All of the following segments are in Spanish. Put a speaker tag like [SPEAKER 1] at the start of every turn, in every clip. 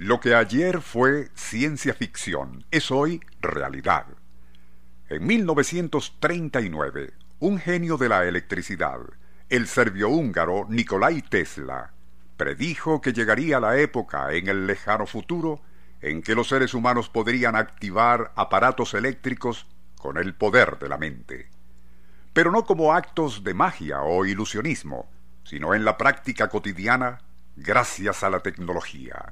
[SPEAKER 1] Lo que ayer fue ciencia ficción es hoy realidad. En 1939, un genio de la electricidad, el serbio-húngaro Nikolai Tesla, predijo que llegaría la época en el lejano futuro en que los seres humanos podrían activar aparatos eléctricos con el poder de la mente. Pero no como actos de magia o ilusionismo, sino en la práctica cotidiana gracias a la tecnología.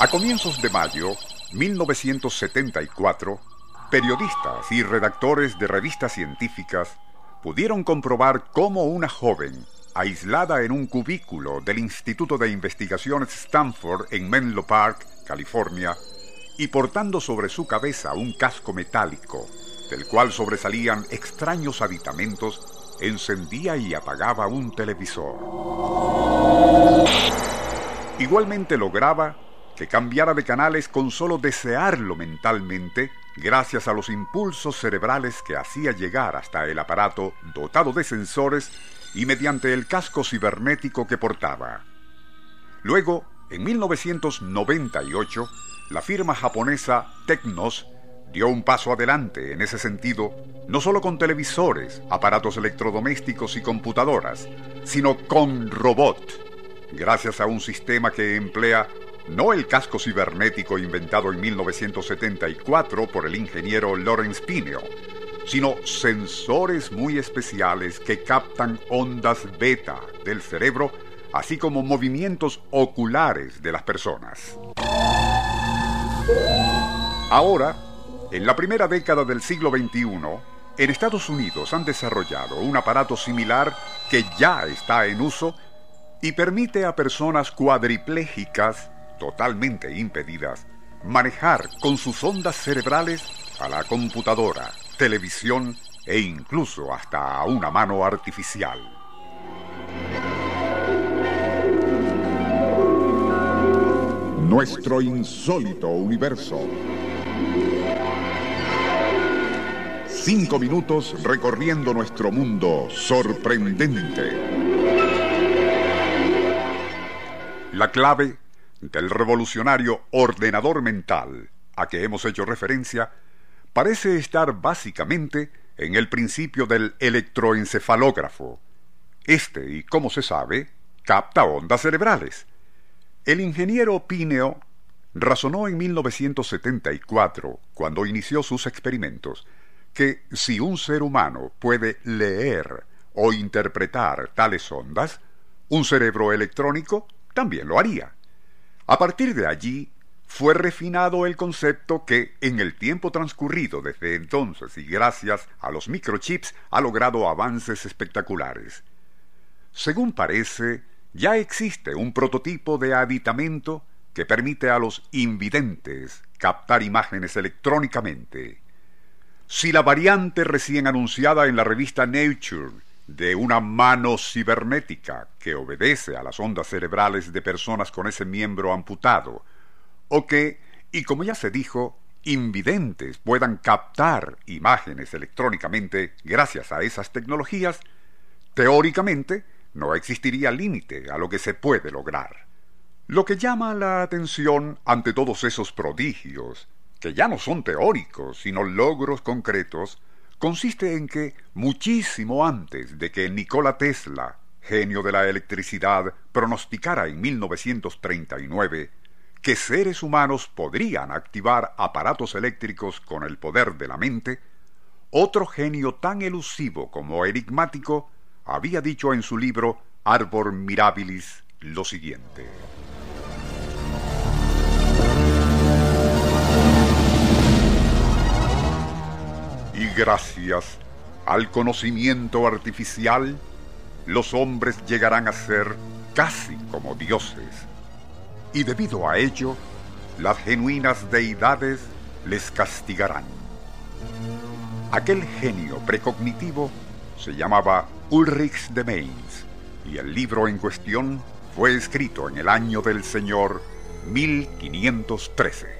[SPEAKER 1] A comienzos de mayo 1974, periodistas y redactores de revistas científicas pudieron comprobar cómo una joven, aislada en un cubículo del Instituto de Investigaciones Stanford en Menlo Park, California, y portando sobre su cabeza un casco metálico, del cual sobresalían extraños aditamentos, encendía y apagaba un televisor. Igualmente lograba que cambiara de canales con solo desearlo mentalmente, gracias a los impulsos cerebrales que hacía llegar hasta el aparato dotado de sensores y mediante el casco cibernético que portaba. Luego, en 1998, la firma japonesa Tecnos dio un paso adelante en ese sentido, no solo con televisores, aparatos electrodomésticos y computadoras, sino con robot, gracias a un sistema que emplea no el casco cibernético inventado en 1974 por el ingeniero Lawrence Pineo, sino sensores muy especiales que captan ondas beta del cerebro, así como movimientos oculares de las personas. Ahora, en la primera década del siglo XXI, en Estados Unidos han desarrollado un aparato similar que ya está en uso y permite a personas cuadriplégicas totalmente impedidas, manejar con sus ondas cerebrales a la computadora, televisión e incluso hasta a una mano artificial. Nuestro insólito universo. Cinco minutos recorriendo nuestro mundo sorprendente. La clave del revolucionario ordenador mental a que hemos hecho referencia parece estar básicamente en el principio del electroencefalógrafo. Este, y como se sabe, capta ondas cerebrales. El ingeniero Pineo razonó en 1974, cuando inició sus experimentos, que si un ser humano puede leer o interpretar tales ondas, un cerebro electrónico también lo haría. A partir de allí, fue refinado el concepto que, en el tiempo transcurrido desde entonces y gracias a los microchips, ha logrado avances espectaculares. Según parece, ya existe un prototipo de aditamento que permite a los invidentes captar imágenes electrónicamente. Si la variante recién anunciada en la revista Nature de una mano cibernética que obedece a las ondas cerebrales de personas con ese miembro amputado, o que, y como ya se dijo, invidentes puedan captar imágenes electrónicamente gracias a esas tecnologías, teóricamente no existiría límite a lo que se puede lograr. Lo que llama la atención ante todos esos prodigios, que ya no son teóricos, sino logros concretos, consiste en que, muchísimo antes de que Nikola Tesla, genio de la electricidad, pronosticara en 1939 que seres humanos podrían activar aparatos eléctricos con el poder de la mente, otro genio tan elusivo como enigmático había dicho en su libro Arbor Mirabilis lo siguiente. Y gracias al conocimiento artificial, los hombres llegarán a ser casi como dioses. Y debido a ello, las genuinas deidades les castigarán. Aquel genio precognitivo se llamaba Ulrich de Mainz y el libro en cuestión fue escrito en el año del Señor 1513.